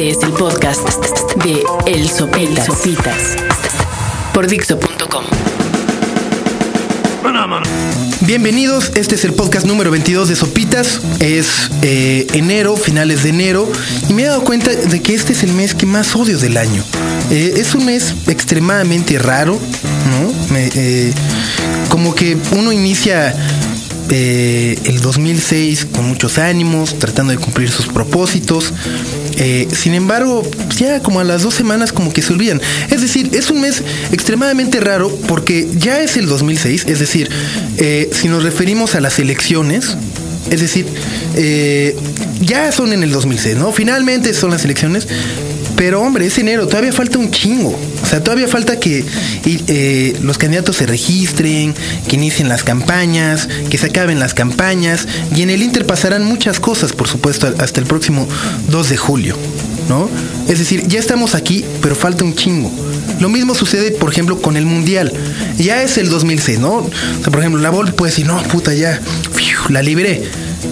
Este es el podcast de El Sopitas. Sopitas por Dixo.com. Bienvenidos, este es el podcast número 22 de Sopitas. Es eh, enero, finales de enero, y me he dado cuenta de que este es el mes que más odio del año. Eh, es un mes extremadamente raro, ¿no? Me, eh, como que uno inicia eh, el 2006 con muchos ánimos, tratando de cumplir sus propósitos. Eh, sin embargo, ya como a las dos semanas como que se olvidan. Es decir, es un mes extremadamente raro porque ya es el 2006, es decir, eh, si nos referimos a las elecciones, es decir, ya son en el 2006, ¿no? Finalmente son las elecciones, pero hombre, es enero, todavía falta un chingo. O sea, todavía falta que eh, los candidatos se registren, que inicien las campañas, que se acaben las campañas. Y en el Inter pasarán muchas cosas, por supuesto, hasta el próximo 2 de julio. ¿No? Es decir, ya estamos aquí, pero falta un chingo. Lo mismo sucede, por ejemplo, con el Mundial. Ya es el 2006, ¿no? O sea, por ejemplo, la Vol puede decir, no, puta, ya, la libré.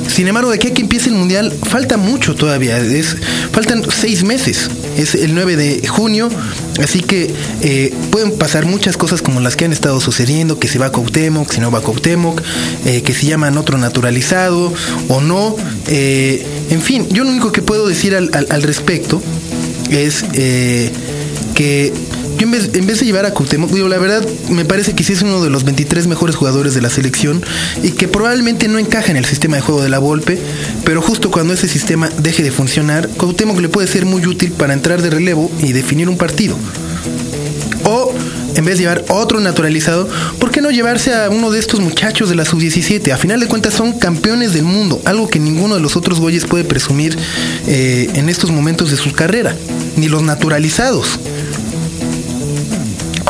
Sin embargo, de aquí que empiece el mundial, falta mucho todavía. Es, faltan seis meses. Es el 9 de junio. Así que eh, pueden pasar muchas cosas como las que han estado sucediendo, que se va a Cuauhtémoc, si no va a Cuauhtémoc, eh, que se llaman otro naturalizado o no. Eh, en fin, yo lo único que puedo decir al, al respecto es que yo en vez, de llevar a Cuauhtémoc, digo, la verdad me parece que sí es uno de los 23 mejores jugadores de la selección y que probablemente no encaja en el sistema de juego de la Volpe, pero justo cuando ese sistema deje de funcionar, Cuauhtémoc le puede ser muy útil para entrar de relevo y definir un partido. O en vez de llevar otro naturalizado, ¿por qué no llevarse a uno de estos muchachos de la sub-17? A final de cuentas son campeones del mundo, algo que ninguno de los otros goyes puede presumir eh, en estos momentos de su carrera, ni los naturalizados.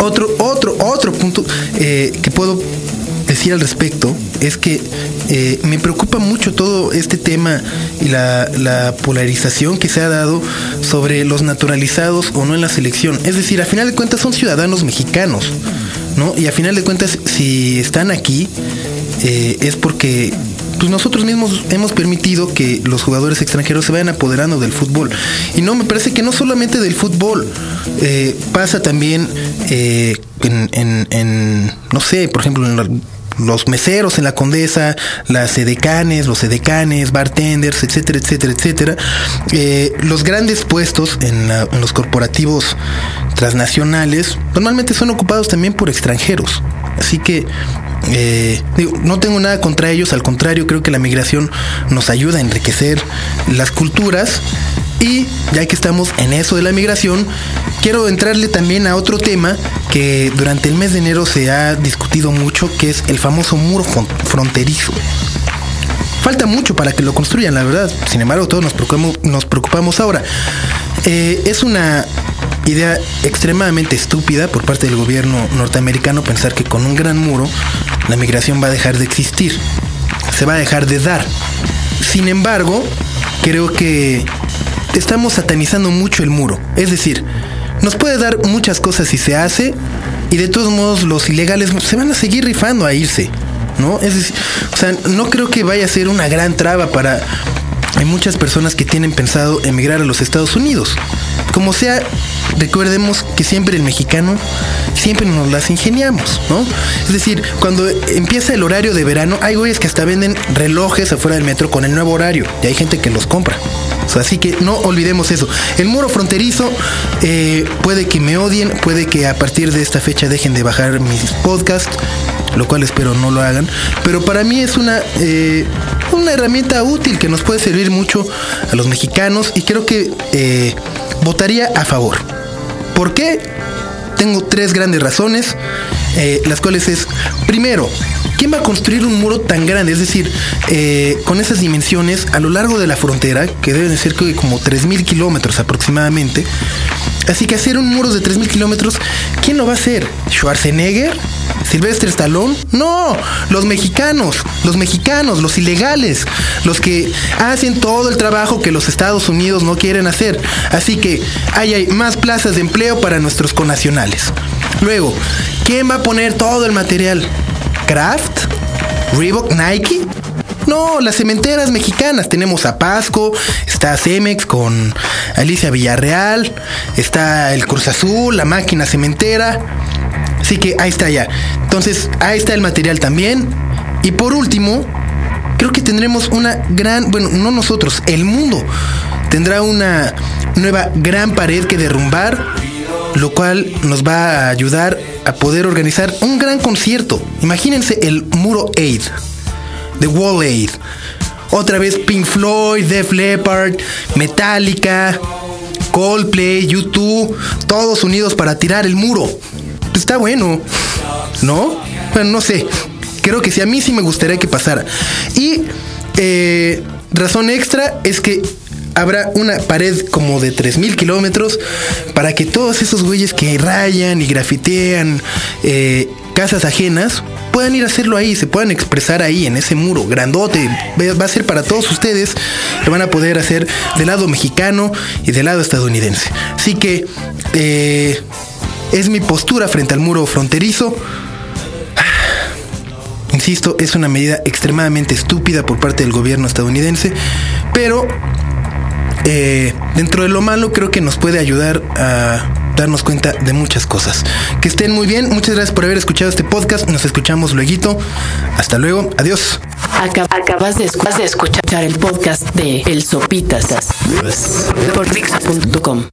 Otro, otro, otro punto eh, que puedo decir al respecto es que eh, me preocupa mucho todo este tema y la, polarización que se ha dado sobre los naturalizados o no en la selección. Es decir, a final de cuentas son ciudadanos mexicanos, ¿no? Y a final de cuentas, si están aquí, eh, es porque pues nosotros mismos hemos permitido que los jugadores extranjeros se vayan apoderando del fútbol. Y no, me parece que no solamente del fútbol, eh, pasa también eh, en, no sé, por ejemplo, en los meseros en la Condesa, las edecanes, los edecanes, bartenders, etcétera, etcétera, etcétera. Eh, los grandes puestos en, en, los corporativos transnacionales normalmente son ocupados también por extranjeros. Así que eh, no tengo nada contra ellos, al contrario, creo que la migración nos ayuda a enriquecer las culturas. Y ya que estamos en eso de la migración, quiero entrarle también a otro tema que durante el mes de enero se ha discutido mucho, que es el famoso muro fronterizo. Falta mucho para que lo construyan, la verdad. Sin embargo, todos nos preocupamos, nos preocupamos ahora. Eh, es una idea extremadamente estúpida por parte del gobierno norteamericano pensar que con un gran muro la migración va a dejar de existir, se va a dejar de dar. Sin embargo, creo que estamos satanizando mucho el muro. Es decir, nos puede dar muchas cosas si se hace y de todos modos los ilegales se van a seguir rifando a irse. ¿No? Es decir, o sea, no creo que vaya a ser una gran traba para hay muchas personas que tienen pensado emigrar a los Estados Unidos. Como sea, recordemos que siempre el mexicano siempre nos las ingeniamos, ¿no? Es decir, cuando empieza el horario de verano, hay güeyes que hasta venden relojes afuera del metro con el nuevo horario y hay gente que los compra. Así que no olvidemos eso. El muro fronterizo eh, puede que me odien, puede que a partir de esta fecha dejen de bajar mis podcasts, lo cual espero no lo hagan. Pero para mí es una, eh, una herramienta útil que nos puede servir mucho a los mexicanos y creo que eh, votaría a favor. ¿Por qué? Tengo tres grandes razones, las cuales es, primero, ¿quién va a construir un muro tan grande? Es decir, eh, con esas dimensiones a lo largo de la frontera, que deben de ser como 3.000 kilómetros aproximadamente. Así que hacer un muro de 3.000 kilómetros, ¿quién lo va a hacer? ¿Schwarzenegger? Silvestre Stallone. No, los mexicanos, los mexicanos, los ilegales, los que hacen todo el trabajo que los Estados Unidos no quieren hacer. Así que hay más plazas de empleo para nuestros conacionales. Luego, ¿quién va a poner todo el material? ¿Kraft? ¿Reebok? ¿Nike? No, las cementeras mexicanas. Tenemos a Pasco, está Cemex con Alicia Villarreal, está el Cruz Azul, la máquina cementera. Así que ahí está ya. Entonces, ahí está el material también. Y por último, creo que tendremos una gran, bueno, no nosotros, el mundo tendrá una nueva gran pared que derrumbar, lo cual nos va a ayudar a poder organizar un gran concierto. Imagínense el muro Aid, The Wall Aid. Otra vez Pink Floyd, Def Leppard, Metallica, Coldplay, YouTube, todos unidos para tirar el muro. Pues está bueno, ¿no? Bueno, no sé. Creo que sí, a mí sí me gustaría que pasara. Y eh, razón extra es que habrá una pared como de 3.000 kilómetros para que todos esos güeyes que rayan y grafitean eh, casas ajenas puedan ir a hacerlo ahí, se puedan expresar ahí en ese muro grandote. Va a ser para todos ustedes, lo van a poder hacer del lado mexicano y del lado estadounidense. Así que eh, es mi postura frente al muro fronterizo. Insisto, es una medida extremadamente estúpida por parte del gobierno estadounidense, pero eh, dentro de lo malo creo que nos puede ayudar a darnos cuenta de muchas cosas. Que estén muy bien, muchas gracias por haber escuchado este podcast, nos escuchamos luego. Hasta luego, adiós. Acabas de, escuchar el podcast de El Sopitas por Dix.com.